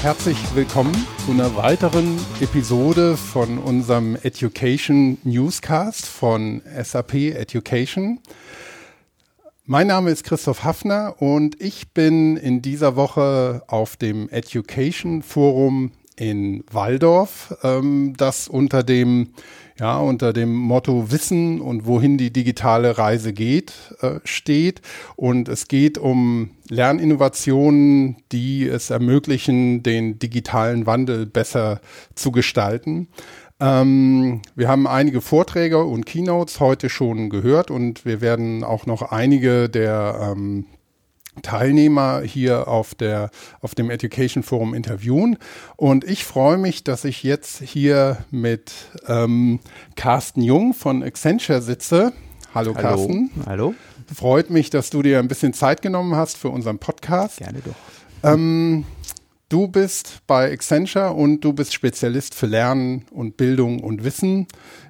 Herzlich willkommen zu einer weiteren Episode von unserem Education Newscast von SAP Education. Mein Name ist Christoph Hafner und ich bin in dieser Woche auf dem Education Forum in Waldorf, ähm, das unter dem ja, unter dem Motto Wissen und wohin die digitale Reise geht, äh, steht. Und es geht um Lerninnovationen, die es ermöglichen, den digitalen Wandel besser zu gestalten. Ähm, wir haben einige Vorträge und Keynotes heute schon gehört und wir werden auch noch einige der ähm, Teilnehmer hier auf, der, auf dem Education Forum interviewen. Und ich freue mich, dass ich jetzt hier mit ähm, Carsten Jung von Accenture sitze. Hallo, Hallo Carsten. Hallo. Freut mich, dass du dir ein bisschen Zeit genommen hast für unseren Podcast. Gerne doch. Ähm, du bist bei Accenture und du bist Spezialist für Lernen und Bildung und Wissen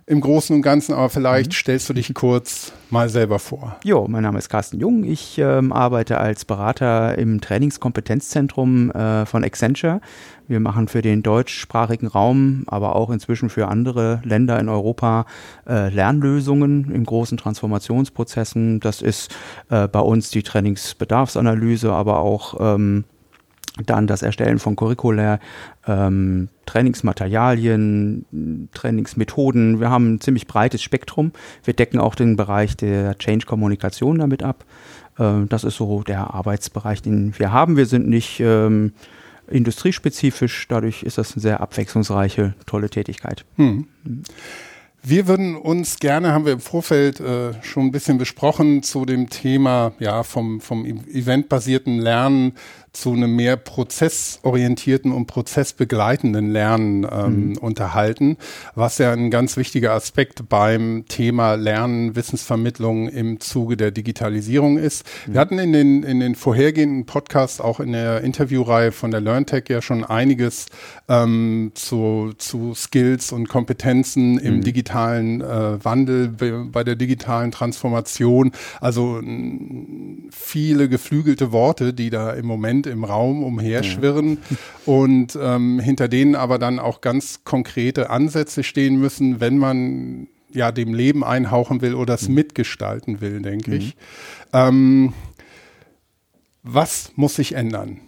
im Großen und Ganzen, aber vielleicht mhm. stellst du dich kurz mal selber vor. Jo, mein Name ist Carsten Jung. Ich ähm, arbeite als Berater im Trainingskompetenzzentrum äh, von Accenture. Wir machen für den deutschsprachigen Raum, aber auch inzwischen für andere Länder in Europa äh, Lernlösungen in großen Transformationsprozessen. Das ist äh, bei uns die Trainingsbedarfsanalyse, aber auch ähm, dann das Erstellen von Curricula, ähm, Trainingsmaterialien, Trainingsmethoden. Wir haben ein ziemlich breites Spektrum. Wir decken auch den Bereich der Change-Kommunikation damit ab. Äh, das ist so der Arbeitsbereich, den wir haben. Wir sind nicht ähm, industriespezifisch, dadurch ist das eine sehr abwechslungsreiche, tolle Tätigkeit. Hm. Wir würden uns gerne, haben wir im Vorfeld äh, schon ein bisschen besprochen, zu dem Thema ja vom, vom eventbasierten Lernen zu einem mehr prozessorientierten und prozessbegleitenden Lernen ähm, mhm. unterhalten, was ja ein ganz wichtiger Aspekt beim Thema Lernen, Wissensvermittlung im Zuge der Digitalisierung ist. Mhm. Wir hatten in den, in den vorhergehenden Podcasts, auch in der Interviewreihe von der LearnTech ja schon einiges ähm, zu, zu Skills und Kompetenzen mhm. im digitalen äh, Wandel, bei der digitalen Transformation. Also viele geflügelte Worte, die da im Moment im Raum umherschwirren ja. und ähm, hinter denen aber dann auch ganz konkrete Ansätze stehen müssen, wenn man ja dem Leben einhauchen will oder es mhm. mitgestalten will, denke mhm. ich. Ähm, was muss sich ändern?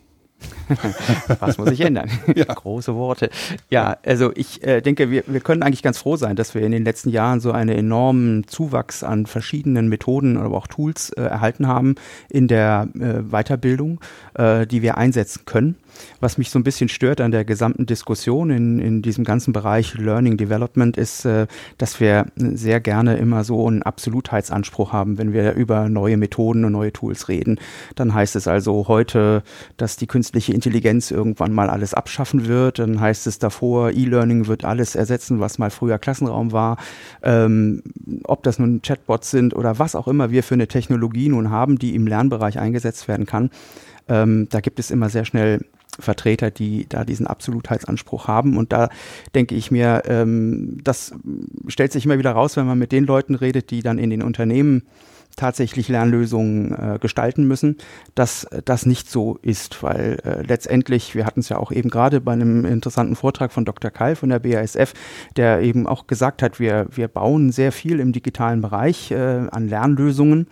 Was muss sich ändern? Ja. Große Worte. Ja, also ich äh, denke, wir, wir können eigentlich ganz froh sein, dass wir in den letzten Jahren so einen enormen Zuwachs an verschiedenen Methoden, aber auch Tools äh, erhalten haben in der äh, Weiterbildung, äh, die wir einsetzen können. Was mich so ein bisschen stört an der gesamten Diskussion in, in diesem ganzen Bereich Learning Development ist, äh, dass wir sehr gerne immer so einen Absolutheitsanspruch haben, wenn wir über neue Methoden und neue Tools reden. Dann heißt es also heute, dass die künstliche Intelligenz irgendwann mal alles abschaffen wird. Dann heißt es davor, E-Learning wird alles ersetzen, was mal früher Klassenraum war. Ähm, ob das nun Chatbots sind oder was auch immer wir für eine Technologie nun haben, die im Lernbereich eingesetzt werden kann. Ähm, da gibt es immer sehr schnell Vertreter, die da diesen Absolutheitsanspruch haben. Und da denke ich mir, ähm, das stellt sich immer wieder raus, wenn man mit den Leuten redet, die dann in den Unternehmen tatsächlich Lernlösungen äh, gestalten müssen, dass das nicht so ist, weil äh, letztendlich, wir hatten es ja auch eben gerade bei einem interessanten Vortrag von Dr. Keil von der BASF, der eben auch gesagt hat, wir, wir bauen sehr viel im digitalen Bereich äh, an Lernlösungen,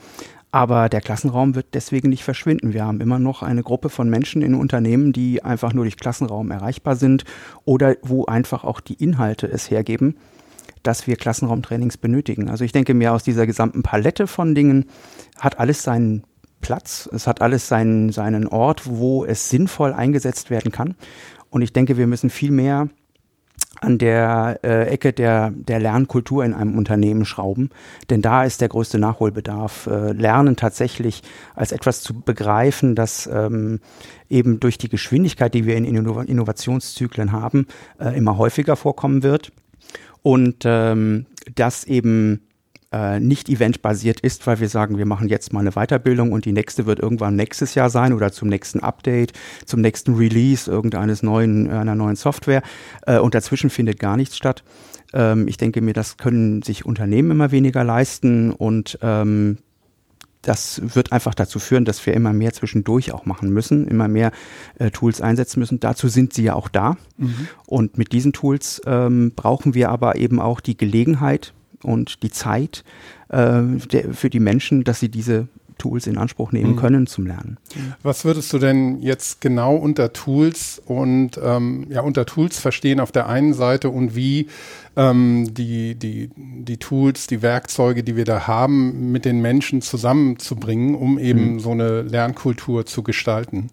aber der Klassenraum wird deswegen nicht verschwinden. Wir haben immer noch eine Gruppe von Menschen in Unternehmen, die einfach nur durch Klassenraum erreichbar sind oder wo einfach auch die Inhalte es hergeben, dass wir Klassenraumtrainings benötigen. Also ich denke mir, aus dieser gesamten Palette von Dingen hat alles seinen Platz, es hat alles seinen, seinen Ort, wo es sinnvoll eingesetzt werden kann. Und ich denke, wir müssen viel mehr an der äh, Ecke der, der Lernkultur in einem Unternehmen schrauben. Denn da ist der größte Nachholbedarf. Äh, Lernen tatsächlich als etwas zu begreifen, das ähm, eben durch die Geschwindigkeit, die wir in Inno Innovationszyklen haben, äh, immer häufiger vorkommen wird. Und ähm, das eben äh, nicht eventbasiert ist, weil wir sagen, wir machen jetzt mal eine Weiterbildung und die nächste wird irgendwann nächstes Jahr sein oder zum nächsten Update, zum nächsten Release irgendeines neuen, einer neuen Software äh, und dazwischen findet gar nichts statt. Ähm, ich denke mir, das können sich Unternehmen immer weniger leisten und ähm, das wird einfach dazu führen, dass wir immer mehr zwischendurch auch machen müssen, immer mehr äh, Tools einsetzen müssen. Dazu sind sie ja auch da. Mhm. Und mit diesen Tools ähm, brauchen wir aber eben auch die Gelegenheit und die Zeit äh, der, für die Menschen, dass sie diese Tools in Anspruch nehmen mhm. können zum Lernen. Was würdest du denn jetzt genau unter Tools und ähm, ja unter Tools verstehen auf der einen Seite und wie ähm, die, die, die Tools, die Werkzeuge, die wir da haben, mit den Menschen zusammenzubringen, um eben mhm. so eine Lernkultur zu gestalten?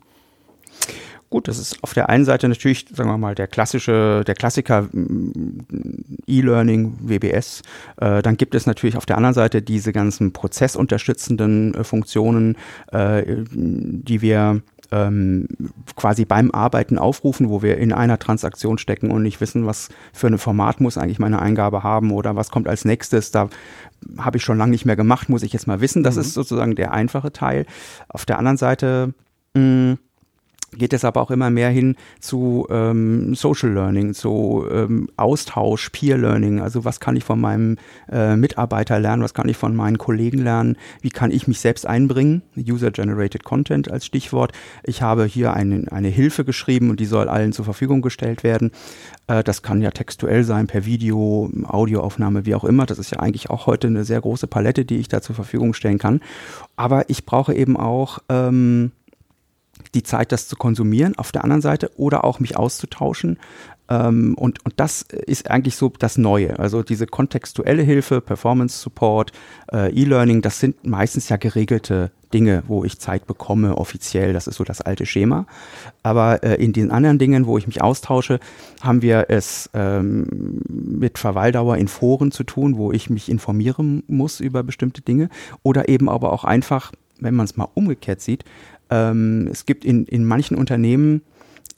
Gut, das ist auf der einen Seite natürlich, sagen wir mal, der klassische, der Klassiker mm, E-Learning, WBS. Äh, dann gibt es natürlich auf der anderen Seite diese ganzen prozessunterstützenden äh, Funktionen, äh, die wir ähm, quasi beim Arbeiten aufrufen, wo wir in einer Transaktion stecken und nicht wissen, was für ein Format muss eigentlich meine Eingabe haben oder was kommt als nächstes. Da habe ich schon lange nicht mehr gemacht, muss ich jetzt mal wissen. Das mhm. ist sozusagen der einfache Teil. Auf der anderen Seite mh, mm, geht es aber auch immer mehr hin zu ähm, Social Learning, zu ähm, Austausch, Peer Learning. Also was kann ich von meinem äh, Mitarbeiter lernen, was kann ich von meinen Kollegen lernen, wie kann ich mich selbst einbringen? User-Generated Content als Stichwort. Ich habe hier eine, eine Hilfe geschrieben und die soll allen zur Verfügung gestellt werden. Äh, das kann ja textuell sein, per Video, Audioaufnahme, wie auch immer. Das ist ja eigentlich auch heute eine sehr große Palette, die ich da zur Verfügung stellen kann. Aber ich brauche eben auch ähm, die Zeit, das zu konsumieren auf der anderen Seite oder auch mich auszutauschen. Ähm, und, und das ist eigentlich so das Neue. Also diese kontextuelle Hilfe, Performance Support, äh, E-Learning, das sind meistens ja geregelte Dinge, wo ich Zeit bekomme, offiziell. Das ist so das alte Schema. Aber äh, in den anderen Dingen, wo ich mich austausche, haben wir es ähm, mit Verweildauer in Foren zu tun, wo ich mich informieren muss über bestimmte Dinge. Oder eben aber auch einfach, wenn man es mal umgekehrt sieht, ähm, es gibt in, in manchen Unternehmen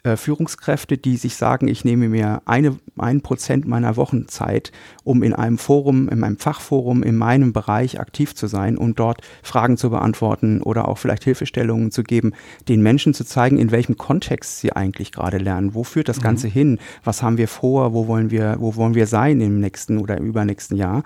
äh, Führungskräfte, die sich sagen, ich nehme mir eine, ein Prozent meiner Wochenzeit, um in einem Forum, in einem Fachforum in meinem Bereich aktiv zu sein und dort Fragen zu beantworten oder auch vielleicht Hilfestellungen zu geben, den Menschen zu zeigen, in welchem Kontext sie eigentlich gerade lernen. Wo führt das mhm. Ganze hin? Was haben wir vor? Wo wollen wir, wo wollen wir sein im nächsten oder übernächsten Jahr?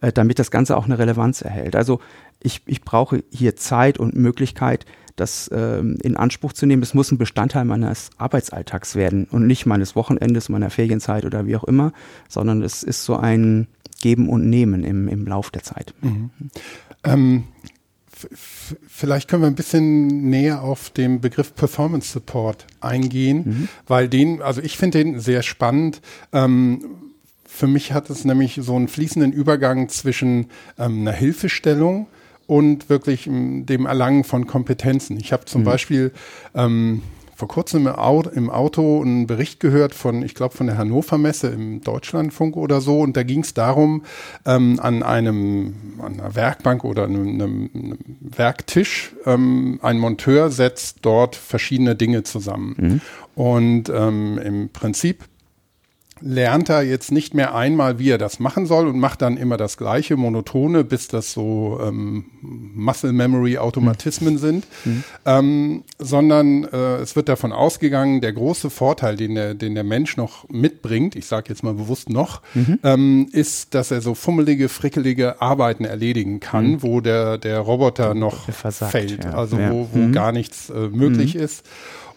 Äh, damit das Ganze auch eine Relevanz erhält. Also ich, ich brauche hier Zeit und Möglichkeit, das ähm, in Anspruch zu nehmen. Es muss ein Bestandteil meines Arbeitsalltags werden und nicht meines Wochenendes, meiner Ferienzeit oder wie auch immer, sondern es ist so ein Geben und Nehmen im, im Lauf der Zeit. Mhm. Ähm, vielleicht können wir ein bisschen näher auf den Begriff Performance Support eingehen, mhm. weil den, also ich finde den sehr spannend. Ähm, für mich hat es nämlich so einen fließenden Übergang zwischen ähm, einer Hilfestellung und wirklich mm, dem Erlangen von Kompetenzen. Ich habe zum mhm. Beispiel ähm, vor kurzem im Auto einen Bericht gehört von, ich glaube, von der Hannover Messe im Deutschlandfunk oder so. Und da ging es darum, ähm, an einem, an einer Werkbank oder einem, einem Werktisch, ähm, ein Monteur setzt dort verschiedene Dinge zusammen. Mhm. Und ähm, im Prinzip lernt er jetzt nicht mehr einmal, wie er das machen soll und macht dann immer das gleiche, monotone, bis das so ähm, Muscle Memory Automatismen mhm. sind, mhm. Ähm, sondern äh, es wird davon ausgegangen, der große Vorteil, den der, den der Mensch noch mitbringt, ich sage jetzt mal bewusst noch, mhm. ähm, ist, dass er so fummelige, frickelige Arbeiten erledigen kann, mhm. wo der, der Roboter noch versagt, fällt, ja. also ja. wo, wo mhm. gar nichts äh, möglich mhm. ist.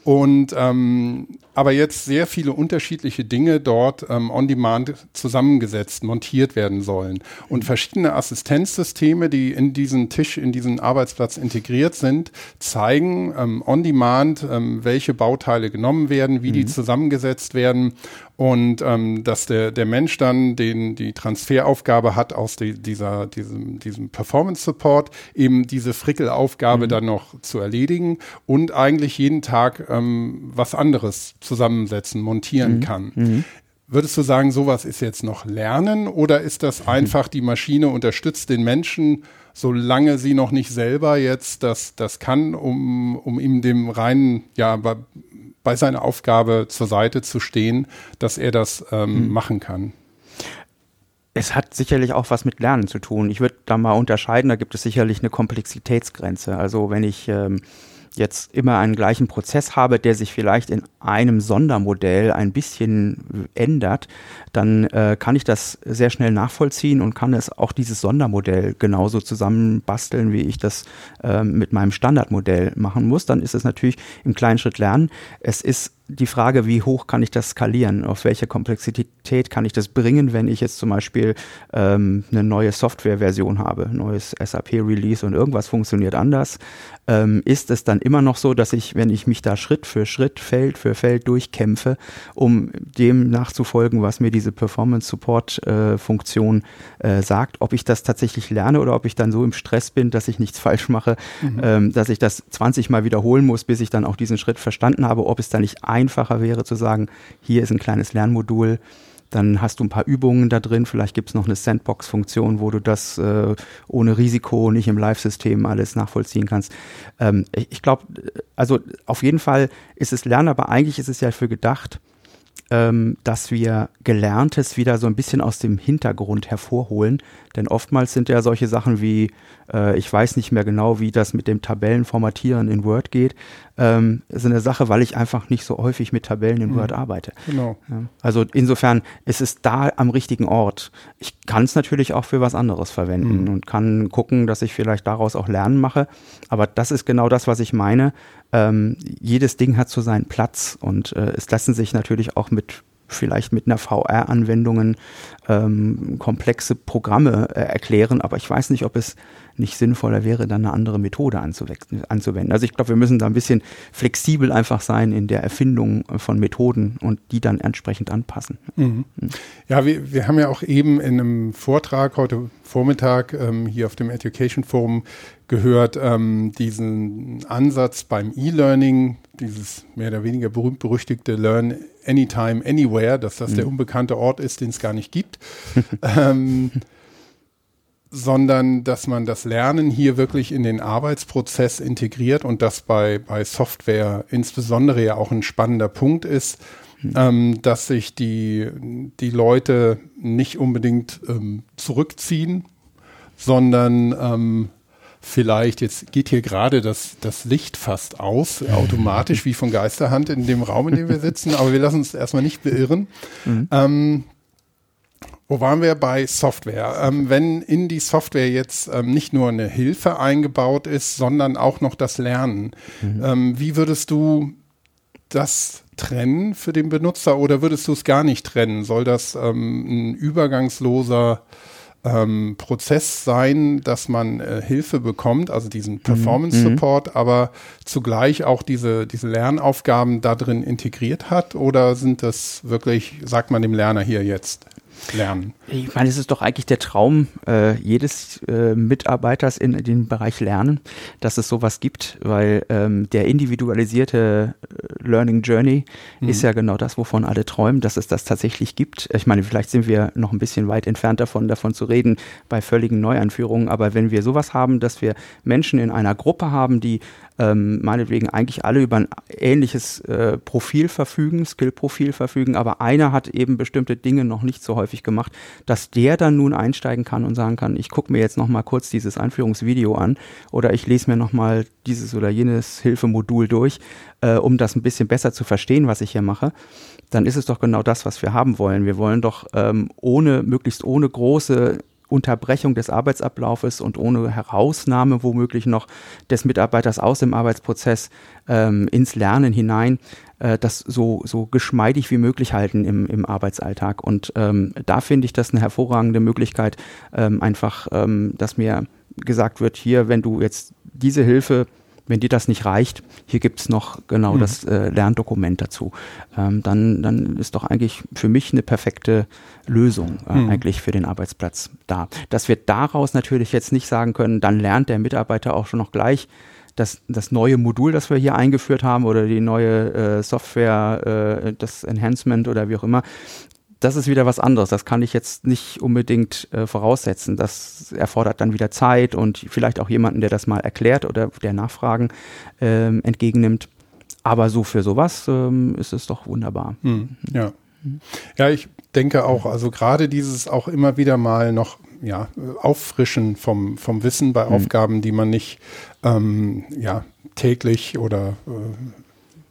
Und ähm, aber jetzt sehr viele unterschiedliche Dinge dort ähm, on demand zusammengesetzt, montiert werden sollen. Und verschiedene Assistenzsysteme, die in diesen Tisch, in diesen Arbeitsplatz integriert sind, zeigen ähm, on demand, ähm, welche Bauteile genommen werden, wie mhm. die zusammengesetzt werden und ähm, dass der, der Mensch dann den, die Transferaufgabe hat aus die, dieser, diesem, diesem Performance Support, eben diese Frickelaufgabe mhm. dann noch zu erledigen und eigentlich jeden Tag ähm, was anderes zusammensetzen, montieren mhm. kann. Mhm. Würdest du sagen, sowas ist jetzt noch Lernen oder ist das mhm. einfach, die Maschine unterstützt den Menschen, solange sie noch nicht selber jetzt das, das kann, um, um ihm dem reinen, ja, bei seiner Aufgabe zur Seite zu stehen, dass er das ähm, mhm. machen kann. Es hat sicherlich auch was mit Lernen zu tun. Ich würde da mal unterscheiden, da gibt es sicherlich eine Komplexitätsgrenze. Also wenn ich ähm, jetzt immer einen gleichen Prozess habe, der sich vielleicht in einem Sondermodell ein bisschen ändert, dann äh, kann ich das sehr schnell nachvollziehen und kann es auch dieses Sondermodell genauso zusammenbasteln, wie ich das äh, mit meinem Standardmodell machen muss. Dann ist es natürlich im kleinen Schritt lernen. Es ist die Frage, wie hoch kann ich das skalieren? Auf welche Komplexität kann ich das bringen, wenn ich jetzt zum Beispiel ähm, eine neue Softwareversion habe, neues SAP-Release und irgendwas funktioniert anders? Ähm, ist es dann immer noch so, dass ich, wenn ich mich da Schritt für Schritt, Feld für Feld durchkämpfe, um dem nachzufolgen, was mir diese Performance-Support-Funktion äh, äh, sagt, ob ich das tatsächlich lerne oder ob ich dann so im Stress bin, dass ich nichts falsch mache, mhm. ähm, dass ich das 20 Mal wiederholen muss, bis ich dann auch diesen Schritt verstanden habe, ob es da nicht einfacher wäre zu sagen, hier ist ein kleines Lernmodul, dann hast du ein paar Übungen da drin. Vielleicht gibt es noch eine Sandbox-Funktion, wo du das äh, ohne Risiko nicht im Live-System alles nachvollziehen kannst. Ähm, ich, ich glaube, also auf jeden Fall ist es Lernen, aber eigentlich ist es ja für gedacht, ähm, dass wir Gelerntes wieder so ein bisschen aus dem Hintergrund hervorholen. Denn oftmals sind ja solche Sachen wie, äh, ich weiß nicht mehr genau, wie das mit dem Tabellenformatieren in Word geht, ähm, ist eine Sache, weil ich einfach nicht so häufig mit Tabellen in mhm. Word arbeite. Genau. Ja, also insofern ist es da am richtigen Ort. Ich kann es natürlich auch für was anderes verwenden mhm. und kann gucken, dass ich vielleicht daraus auch Lernen mache. Aber das ist genau das, was ich meine. Ähm, jedes Ding hat so seinen Platz und äh, es lassen sich natürlich auch mit vielleicht mit einer VR-Anwendungen ähm, komplexe Programme äh, erklären, aber ich weiß nicht, ob es nicht sinnvoller wäre, dann eine andere Methode anzuwenden. Also ich glaube, wir müssen da ein bisschen flexibel einfach sein in der Erfindung von Methoden und die dann entsprechend anpassen. Mhm. mhm. Ja, wir, wir haben ja auch eben in einem Vortrag heute Vormittag ähm, hier auf dem Education Forum gehört, ähm, diesen Ansatz beim E-Learning, dieses mehr oder weniger berühmt-berüchtigte Learn Anytime, Anywhere, dass das mhm. der unbekannte Ort ist, den es gar nicht gibt. ähm, sondern dass man das Lernen hier wirklich in den Arbeitsprozess integriert und das bei, bei Software insbesondere ja auch ein spannender Punkt ist, mhm. ähm, dass sich die, die Leute nicht unbedingt ähm, zurückziehen, sondern ähm, vielleicht, jetzt geht hier gerade das, das Licht fast aus, automatisch wie von Geisterhand in dem Raum, in dem wir sitzen, aber wir lassen uns erstmal nicht beirren. Mhm. Ähm, wo waren wir bei Software? Ähm, wenn in die Software jetzt ähm, nicht nur eine Hilfe eingebaut ist, sondern auch noch das Lernen, mhm. ähm, wie würdest du das trennen für den Benutzer oder würdest du es gar nicht trennen? Soll das ähm, ein übergangsloser ähm, Prozess sein, dass man äh, Hilfe bekommt, also diesen. Performance Support, mhm. aber zugleich auch diese, diese Lernaufgaben da drin integriert hat? Oder sind das wirklich, sagt man dem Lerner hier jetzt? Lernen. Ich meine, es ist doch eigentlich der Traum äh, jedes äh, Mitarbeiters in, in dem Bereich Lernen, dass es sowas gibt, weil ähm, der individualisierte äh, Learning Journey mhm. ist ja genau das, wovon alle träumen, dass es das tatsächlich gibt. Ich meine, vielleicht sind wir noch ein bisschen weit entfernt davon, davon zu reden bei völligen Neuanführungen, aber wenn wir sowas haben, dass wir Menschen in einer Gruppe haben, die ähm, meinetwegen eigentlich alle über ein ähnliches äh, Profil verfügen, Skill-Profil verfügen, aber einer hat eben bestimmte Dinge noch nicht so häufig gemacht, dass der dann nun einsteigen kann und sagen kann, ich gucke mir jetzt noch mal kurz dieses Einführungsvideo an oder ich lese mir noch mal dieses oder jenes Hilfemodul durch, äh, um das ein bisschen besser zu verstehen, was ich hier mache dann ist es doch genau das, was wir haben wollen. Wir wollen doch ähm, ohne, möglichst ohne große Unterbrechung des Arbeitsablaufes und ohne Herausnahme womöglich noch des Mitarbeiters aus dem Arbeitsprozess ähm, ins Lernen hinein, äh, das so, so geschmeidig wie möglich halten im, im Arbeitsalltag. Und ähm, da finde ich das eine hervorragende Möglichkeit, ähm, einfach, ähm, dass mir gesagt wird, hier, wenn du jetzt diese Hilfe wenn dir das nicht reicht, hier gibt's noch genau mhm. das äh, Lerndokument dazu. Ähm, dann, dann ist doch eigentlich für mich eine perfekte Lösung äh, mhm. eigentlich für den Arbeitsplatz da. Dass wir daraus natürlich jetzt nicht sagen können, dann lernt der Mitarbeiter auch schon noch gleich das, das neue Modul, das wir hier eingeführt haben oder die neue äh, Software, äh, das Enhancement oder wie auch immer, das ist wieder was anderes. Das kann ich jetzt nicht unbedingt äh, voraussetzen. Das erfordert dann wieder Zeit und vielleicht auch jemanden, der das mal erklärt oder der Nachfragen ähm, entgegennimmt. Aber so für sowas ähm, ist es doch wunderbar. Hm, ja. Ja, ich denke auch, also gerade dieses auch immer wieder mal noch ja, Auffrischen vom, vom Wissen bei mhm. Aufgaben, die man nicht ähm, ja, täglich oder äh,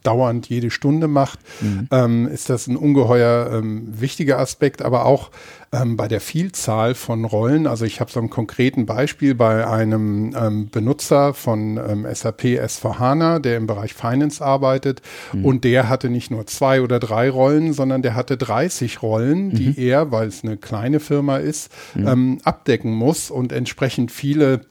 dauernd jede Stunde macht, mhm. ähm, ist das ein ungeheuer ähm, wichtiger Aspekt, aber auch ähm, bei der Vielzahl von Rollen. Also ich habe so ein konkreten Beispiel bei einem ähm, Benutzer von ähm, SAP S4HANA, der im Bereich Finance arbeitet mhm. und der hatte nicht nur zwei oder drei Rollen, sondern der hatte 30 Rollen, die mhm. er, weil es eine kleine Firma ist, mhm. ähm, abdecken muss und entsprechend viele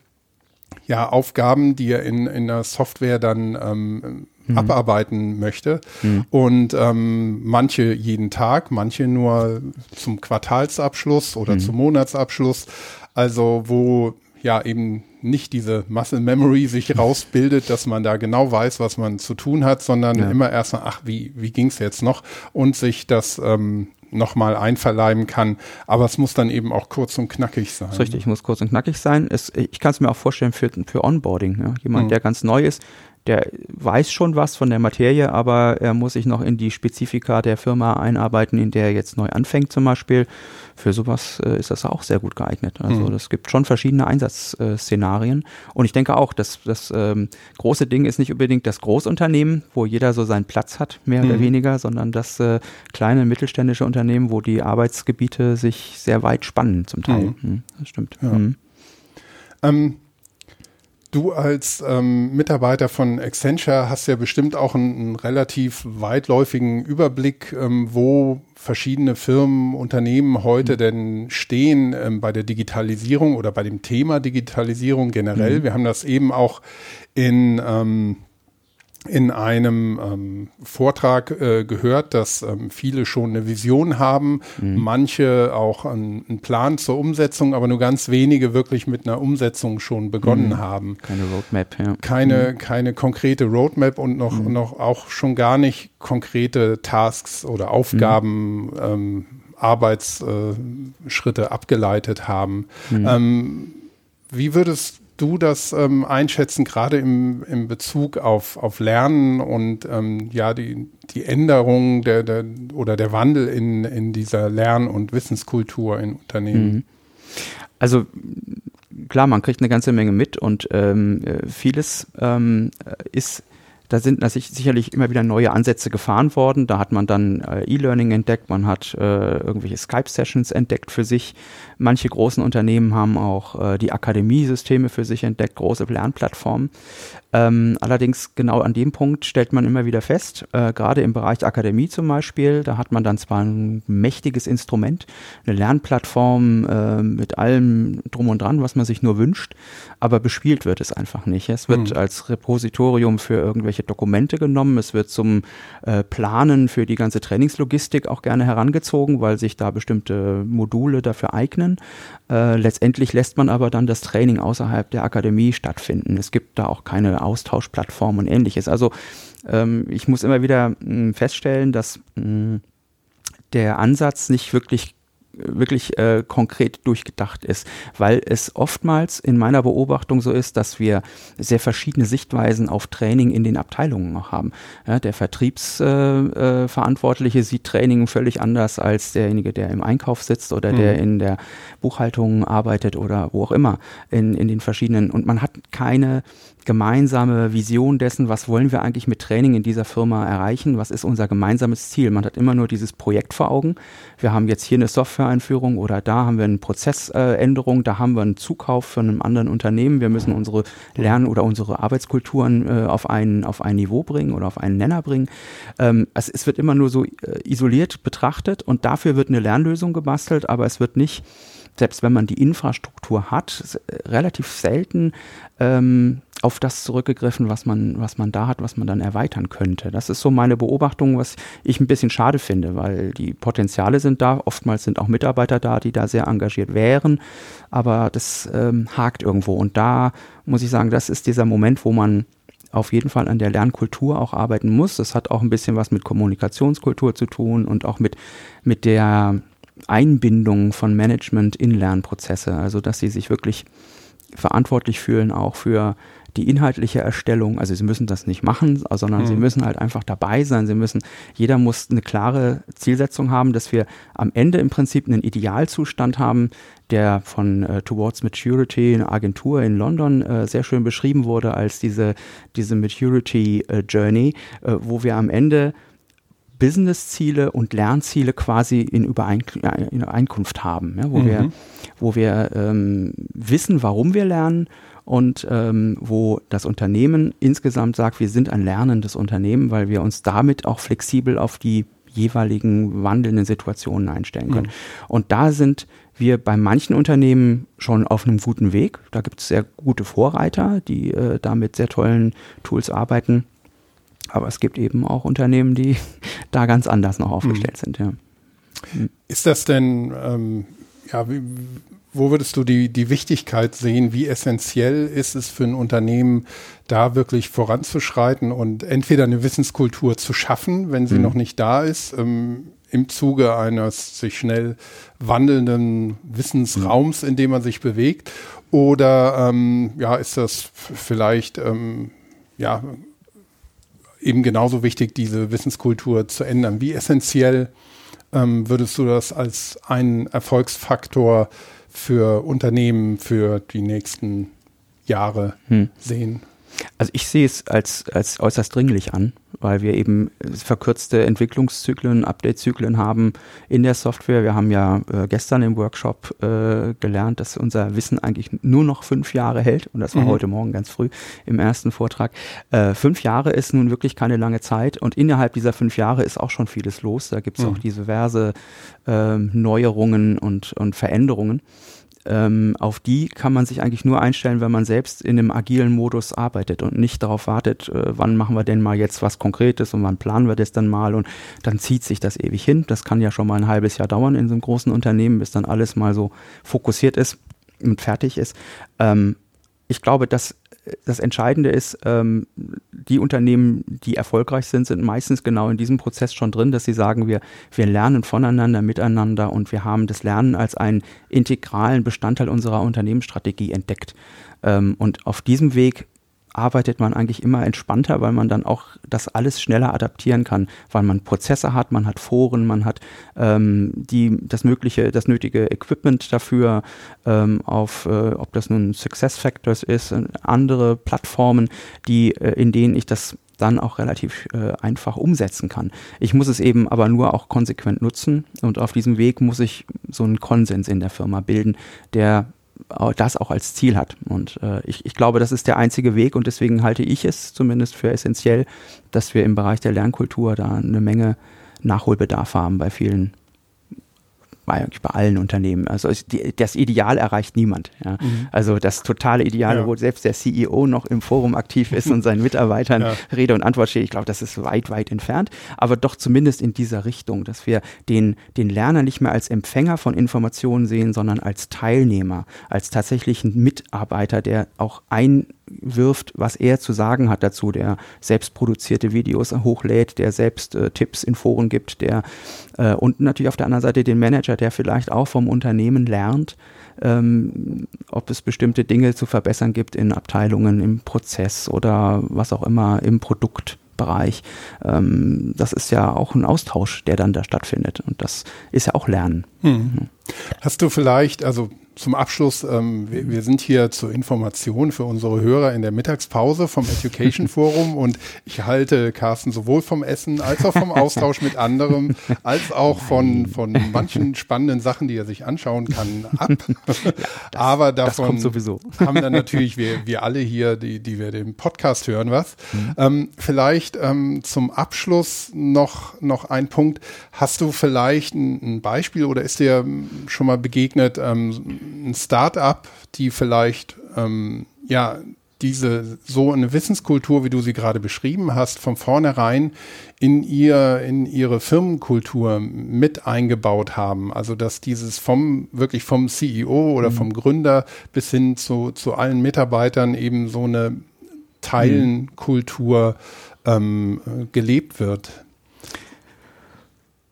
ja, Aufgaben, die er in, in der Software dann ähm, mhm. abarbeiten möchte. Mhm. Und ähm, manche jeden Tag, manche nur zum Quartalsabschluss oder mhm. zum Monatsabschluss. Also wo ja eben nicht diese Muscle Memory sich rausbildet, dass man da genau weiß, was man zu tun hat, sondern ja. immer erst mal, ach, wie, wie ging es jetzt noch? Und sich das ähm, nochmal einverleiben kann. Aber es muss dann eben auch kurz und knackig sein. Richtig, muss kurz und knackig sein. Es, ich kann es mir auch vorstellen für, für Onboarding. Ja? Jemand, mhm. der ganz neu ist, der weiß schon was von der Materie, aber er muss sich noch in die Spezifika der Firma einarbeiten, in der er jetzt neu anfängt zum Beispiel. Für sowas äh, ist das auch sehr gut geeignet. Also mhm. es gibt schon verschiedene Einsatzszenarien. Und ich denke auch, dass das ähm, große Ding ist nicht unbedingt das Großunternehmen, wo jeder so seinen Platz hat, mehr mhm. oder weniger, sondern das äh, kleine mittelständische Unternehmen, wo die Arbeitsgebiete sich sehr weit spannen zum Teil. Mhm. mhm das stimmt. Ja. Mhm. Ähm, Du als ähm, Mitarbeiter von Accenture hast ja bestimmt auch einen, einen relativ weitläufigen Überblick, ähm, wo verschiedene Firmen, Unternehmen heute mhm. denn stehen ähm, bei der Digitalisierung oder bei dem Thema Digitalisierung generell. Mhm. Wir haben das eben auch in ähm, in einem ähm, Vortrag äh, gehört, dass ähm, viele schon eine Vision haben, mhm. manche auch einen, einen, Plan zur Umsetzung, aber nur ganz wenige wirklich mit einer Umsetzung schon begonnen mhm. haben. Keine Roadmap, ja. Keine, mhm. keine konkrete Roadmap und noch, mhm. noch auch schon gar nicht konkrete Tasks oder Aufgaben, mhm. ähm, Arbeitsschritte abgeleitet haben. Mhm. Ähm, wie würdest du das ähm, einschätzen, gerade im, im Bezug auf, auf Lernen und ähm, ja, die, die Änderung der, der, oder der Wandel in, in dieser Lern- und Wissenskultur in Unternehmen? Mhm. Also klar, man kriegt eine ganze Menge mit und ähm, äh, vieles ähm, ist da sind natürlich sicherlich immer wieder neue Ansätze gefahren worden. Da hat man dann äh, E-Learning entdeckt, man hat äh, irgendwelche Skype-Sessions entdeckt für sich. Manche großen Unternehmen haben auch äh, die Akademiesysteme für sich entdeckt, große Lernplattformen. Ähm, allerdings genau an dem Punkt stellt man immer wieder fest, äh, gerade im Bereich Akademie zum Beispiel, da hat man dann zwar ein mächtiges Instrument, eine Lernplattform äh, mit allem drum und dran, was man sich nur wünscht, aber bespielt wird es einfach nicht. Es wird mhm. als Repositorium für irgendwelche Dokumente genommen, es wird zum äh, Planen für die ganze Trainingslogistik auch gerne herangezogen, weil sich da bestimmte Module dafür eignen. Äh, letztendlich lässt man aber dann das Training außerhalb der Akademie stattfinden. Es gibt da auch keine Austauschplattform und ähnliches. Also ähm, ich muss immer wieder mh, hm, feststellen, dass mh, hm, der Ansatz nicht wirklich wirklich äh, konkret durchgedacht ist, weil es oftmals in meiner Beobachtung so ist, dass wir sehr verschiedene Sichtweisen auf Training in den Abteilungen noch haben. Ja, der Vertriebsverantwortliche äh, äh, sieht Training völlig anders als derjenige, der im Einkauf sitzt oder mhm. der in der Buchhaltung arbeitet oder wo auch immer in, in den verschiedenen und man hat keine gemeinsame Vision dessen, was wollen wir eigentlich mit Training in dieser Firma erreichen, was ist unser gemeinsames Ziel. Man hat immer nur dieses Projekt vor Augen. Wir haben jetzt hier eine Software-Einführung oder da haben wir eine Prozessänderung, da haben wir einen Zukauf von einem anderen Unternehmen. Wir müssen unsere Lern- oder unsere Arbeitskulturen äh, auf, ein, auf ein Niveau bringen oder auf einen Nenner bringen. Ähm, es, es wird immer nur so äh, isoliert betrachtet und dafür wird eine Lernlösung gebastelt, aber es wird nicht selbst wenn man die Infrastruktur hat, äh, relativ selten ähm, auf das zurückgegriffen, was man, was man da hat, was man dann erweitern könnte. Das ist so meine Beobachtung, was ich ein bisschen schade finde, weil die Potenziale sind da. Oftmals sind auch Mitarbeiter da, die da sehr engagiert wären, aber das ähm, hakt irgendwo. Und da muss ich sagen, das ist dieser Moment, wo man auf jeden Fall an der Lernkultur auch arbeiten muss. Das hat auch ein bisschen was mit Kommunikationskultur zu tun und auch mit, mit der Einbindung von Management in Lernprozesse. Also, dass sie sich wirklich verantwortlich fühlen, auch für die inhaltliche Erstellung. Also sie müssen das nicht machen, sondern mhm. sie müssen halt einfach dabei sein. Sie müssen, jeder muss eine klare Zielsetzung haben, dass wir am Ende im Prinzip einen Idealzustand haben, der von äh, Towards Maturity, eine Agentur in London, äh, sehr schön beschrieben wurde als diese, diese Maturity äh, Journey, äh, wo wir am Ende Business-Ziele und Lernziele quasi in, Überein in Übereinkunft haben, ja, wo, mhm. wir, wo wir ähm, wissen, warum wir lernen und ähm, wo das Unternehmen insgesamt sagt, wir sind ein lernendes Unternehmen, weil wir uns damit auch flexibel auf die jeweiligen wandelnden Situationen einstellen können. Mhm. Und da sind wir bei manchen Unternehmen schon auf einem guten Weg. Da gibt es sehr gute Vorreiter, die äh, da mit sehr tollen Tools arbeiten. Aber es gibt eben auch Unternehmen, die da ganz anders noch aufgestellt mhm. sind. Ja. Ist das denn, ähm, ja, wie, wo würdest du die, die Wichtigkeit sehen? Wie essentiell ist es für ein Unternehmen, da wirklich voranzuschreiten und entweder eine Wissenskultur zu schaffen, wenn sie mhm. noch nicht da ist? Ähm, im Zuge eines sich schnell wandelnden Wissensraums, in dem man sich bewegt? Oder ähm, ja, ist das vielleicht ähm, ja eben genauso wichtig, diese Wissenskultur zu ändern? Wie essentiell ähm, würdest du das als einen Erfolgsfaktor für Unternehmen für die nächsten Jahre hm. sehen? Also ich sehe es als, als äußerst dringlich an, weil wir eben verkürzte Entwicklungszyklen, Update-Zyklen haben in der Software. Wir haben ja äh, gestern im Workshop äh, gelernt, dass unser Wissen eigentlich nur noch fünf Jahre hält. Und das war mhm. heute Morgen ganz früh im ersten Vortrag. Äh, fünf Jahre ist nun wirklich keine lange Zeit. Und innerhalb dieser fünf Jahre ist auch schon vieles los. Da gibt es mhm. auch diverse ähm, Neuerungen und, und Veränderungen ähm, auf die kann man sich eigentlich nur einstellen, wenn man selbst in einem agilen Modus arbeitet und nicht darauf wartet, äh, wann machen wir denn mal jetzt was Konkretes und wann planen wir das dann mal und dann zieht sich das ewig hin. Das kann ja schon mal ein halbes Jahr dauern in so einem großen Unternehmen, bis dann alles mal so fokussiert ist und fertig ist. Ähm, ich glaube, dass das Entscheidende ist, ähm, die Unternehmen, die erfolgreich sind, sind meistens genau in diesem Prozess schon drin, dass sie sagen, wir, wir lernen voneinander, miteinander und wir haben das Lernen als einen integralen Bestandteil unserer Unternehmensstrategie entdeckt. Ähm, und auf diesem Weg arbeitet man eigentlich immer entspannter, weil man dann auch das alles schneller adaptieren kann, weil man Prozesse hat, man hat Foren, man hat ähm, die, das mögliche, das nötige Equipment dafür, ähm, auf, äh, ob das nun Success Factors ist, äh, andere Plattformen, die, äh, in denen ich das dann auch relativ äh, einfach umsetzen kann. Ich muss es eben aber nur auch konsequent nutzen und auf diesem Weg muss ich so einen Konsens in der Firma bilden, der das auch als Ziel hat. Und äh, ich, ich glaube, das ist der einzige Weg und deswegen halte ich es zumindest für essentiell, dass wir im Bereich der Lernkultur da eine Menge Nachholbedarf haben bei vielen eigentlich bei allen Unternehmen. Also die, das Ideal erreicht niemand. Ja. Mhm. Also das totale Ideal, ja. wo selbst der CEO noch im Forum aktiv ist und seinen Mitarbeitern ja. Rede und Antwort steht, ich glaube, das ist weit, weit entfernt. Aber doch zumindest in dieser Richtung, dass wir den, den Lerner nicht mehr als Empfänger von Informationen sehen, sondern als Teilnehmer, als tatsächlichen Mitarbeiter, der auch ein wirft, was er zu sagen hat dazu, der selbst produzierte Videos hochlädt, der selbst äh, Tipps in Foren gibt, der äh, und natürlich auf der anderen Seite den Manager, der vielleicht auch vom Unternehmen lernt, ähm, ob es bestimmte Dinge zu verbessern gibt in Abteilungen, im Prozess oder was auch immer im Produktbereich. Ähm, das ist ja auch ein Austausch, der dann da stattfindet und das ist ja auch Lernen. Hm. Hast du vielleicht, also zum Abschluss, ähm, wir, wir, sind hier zur Information für unsere Hörer in der Mittagspause vom Education Forum und ich halte Carsten sowohl vom Essen als auch vom Austausch mit anderen, als auch von, von manchen spannenden Sachen, die er sich anschauen kann, ab. Das, Aber davon haben dann natürlich wir, wir alle hier, die, die wir den Podcast hören, was. Mhm. Ähm, vielleicht ähm, zum Abschluss noch, noch ein Punkt. Hast du vielleicht ein, ein Beispiel oder ist dir schon mal begegnet, ähm, ein Start-up, die vielleicht ähm, ja diese so eine Wissenskultur, wie du sie gerade beschrieben hast, von vornherein in ihr, in ihre Firmenkultur mit eingebaut haben. Also dass dieses vom, wirklich vom CEO oder mhm. vom Gründer bis hin zu, zu allen Mitarbeitern eben so eine Teilenkultur ähm, gelebt wird.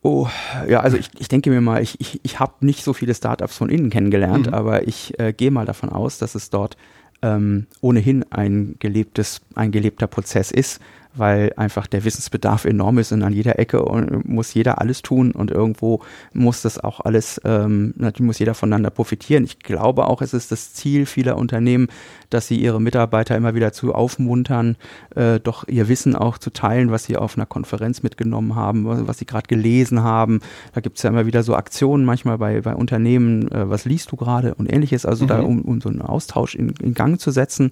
Oh, ja, also ich, ich denke mir mal, ich, ich, ich habe nicht so viele Startups von innen kennengelernt, mhm. aber ich äh, gehe mal davon aus, dass es dort ähm, ohnehin ein gelebtes, ein gelebter Prozess ist, weil einfach der Wissensbedarf enorm ist und an jeder Ecke muss jeder alles tun und irgendwo muss das auch alles, ähm, natürlich muss jeder voneinander profitieren. Ich glaube auch, es ist das Ziel vieler Unternehmen, dass sie ihre Mitarbeiter immer wieder zu aufmuntern, äh, doch ihr Wissen auch zu teilen, was sie auf einer Konferenz mitgenommen haben, was sie gerade gelesen haben. Da gibt es ja immer wieder so Aktionen manchmal bei, bei Unternehmen, äh, was liest du gerade und ähnliches, also mhm. da um, um so einen Austausch in, in Gang zu setzen.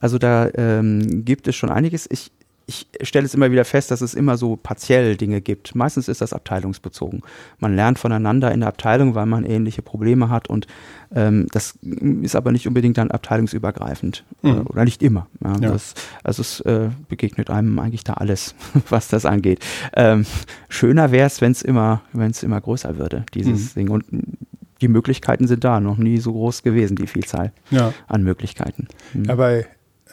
Also da ähm, gibt es schon einiges. Ich, ich stelle es immer wieder fest, dass es immer so partiell Dinge gibt. Meistens ist das abteilungsbezogen. Man lernt voneinander in der Abteilung, weil man ähnliche Probleme hat und ähm, das ist aber nicht unbedingt dann abteilungsübergreifend mhm. äh, oder nicht immer. Ja, ja. Das, also es äh, begegnet einem eigentlich da alles, was das angeht. Ähm, schöner wäre es, wenn es immer, wenn es immer größer würde, dieses mhm. Ding und die Möglichkeiten sind da, noch nie so groß gewesen, die Vielzahl ja. an Möglichkeiten. Mhm. Ja, bei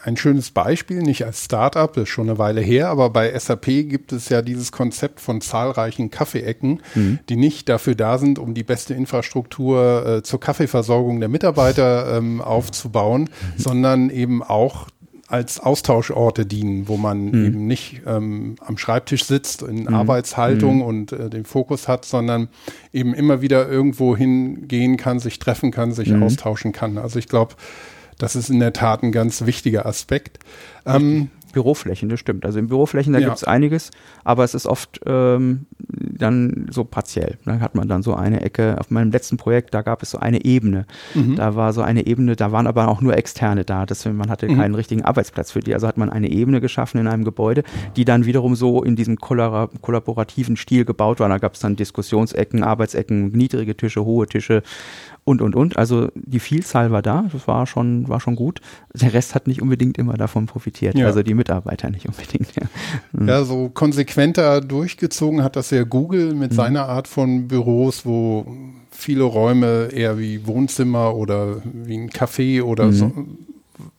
ein schönes Beispiel, nicht als Startup, das ist schon eine Weile her, aber bei SAP gibt es ja dieses Konzept von zahlreichen Kaffeeecken, mhm. die nicht dafür da sind, um die beste Infrastruktur äh, zur Kaffeeversorgung der Mitarbeiter ähm, aufzubauen, mhm. sondern eben auch als Austauschorte dienen, wo man mhm. eben nicht ähm, am Schreibtisch sitzt in mhm. Arbeitshaltung mhm. und äh, den Fokus hat, sondern eben immer wieder irgendwo hingehen kann, sich treffen kann, sich mhm. austauschen kann. Also ich glaube, das ist in der Tat ein ganz wichtiger Aspekt. Ähm, Büroflächen, das stimmt. Also in Büroflächen, da ja. gibt es einiges, aber es ist oft ähm, dann so partiell. Da hat man dann so eine Ecke. Auf meinem letzten Projekt, da gab es so eine Ebene. Mhm. Da war so eine Ebene, da waren aber auch nur Externe da. Deswegen, man hatte mhm. keinen richtigen Arbeitsplatz für die. Also hat man eine Ebene geschaffen in einem Gebäude, die dann wiederum so in diesem kollaborativen Stil gebaut war. Da gab es dann Diskussionsecken, Arbeitsecken, niedrige Tische, hohe Tische und, und, und. Also die Vielzahl war da, das war schon, war schon gut. Der Rest hat nicht unbedingt immer davon profitiert, ja. also die Mitarbeiter nicht unbedingt. Ja. Mhm. ja, so konsequenter durchgezogen hat das ja Google mit mhm. seiner Art von Büros, wo viele Räume eher wie Wohnzimmer oder wie ein Café oder mhm. so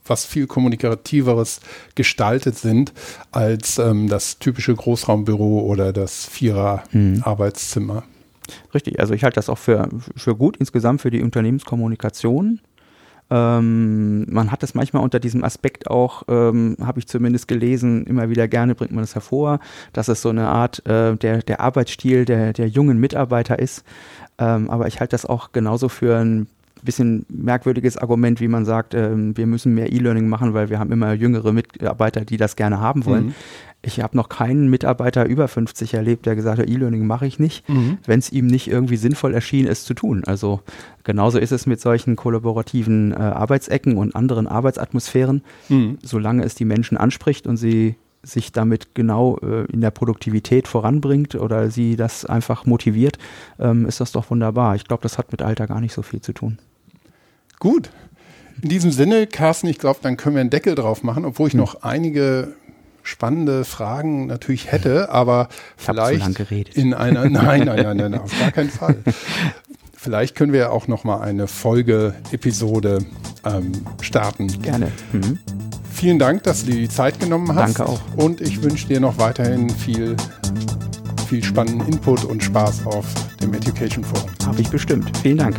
was viel kommunikativeres gestaltet sind als ähm, das typische Großraumbüro oder das Vierer-Arbeitszimmer. Richtig, also ich halte das auch für, für gut insgesamt für die Unternehmenskommunikation. Ähm, man hat das manchmal unter diesem Aspekt auch, ähm, habe ich zumindest gelesen, immer wieder gerne bringt man das hervor, dass es so eine Art äh, der, der Arbeitsstil der, der jungen Mitarbeiter ist. Ähm, aber ich halte das auch genauso für ein bisschen merkwürdiges Argument, wie man sagt, ähm, wir müssen mehr E-Learning machen, weil wir haben immer jüngere Mitarbeiter, die das gerne haben wollen. Mhm. Ich habe noch keinen Mitarbeiter über 50 erlebt, der gesagt hat, E-Learning mache ich nicht, mhm. wenn es ihm nicht irgendwie sinnvoll erschien, es zu tun. Also genauso ist es mit solchen kollaborativen äh, Arbeitsecken und anderen Arbeitsatmosphären. Mhm. Solange es die Menschen anspricht und sie sich damit genau äh, in der Produktivität voranbringt oder sie das einfach motiviert, ähm, ist das doch wunderbar. Ich glaube, das hat mit Alter gar nicht so viel zu tun. Gut. In diesem Sinne, Carsten, ich glaube, dann können wir einen Deckel drauf machen, obwohl ich hm. noch einige spannende Fragen natürlich hätte, aber ich vielleicht in einer nein, nein, nein, nein, auf gar keinen Fall. Vielleicht können wir auch noch mal eine Folge-Episode ähm, starten. Gerne. Mhm. Vielen Dank, dass du dir die Zeit genommen hast. Danke auch. Und ich wünsche dir noch weiterhin viel, viel spannenden Input und Spaß auf dem Education Forum. Habe ich bestimmt. Vielen Dank.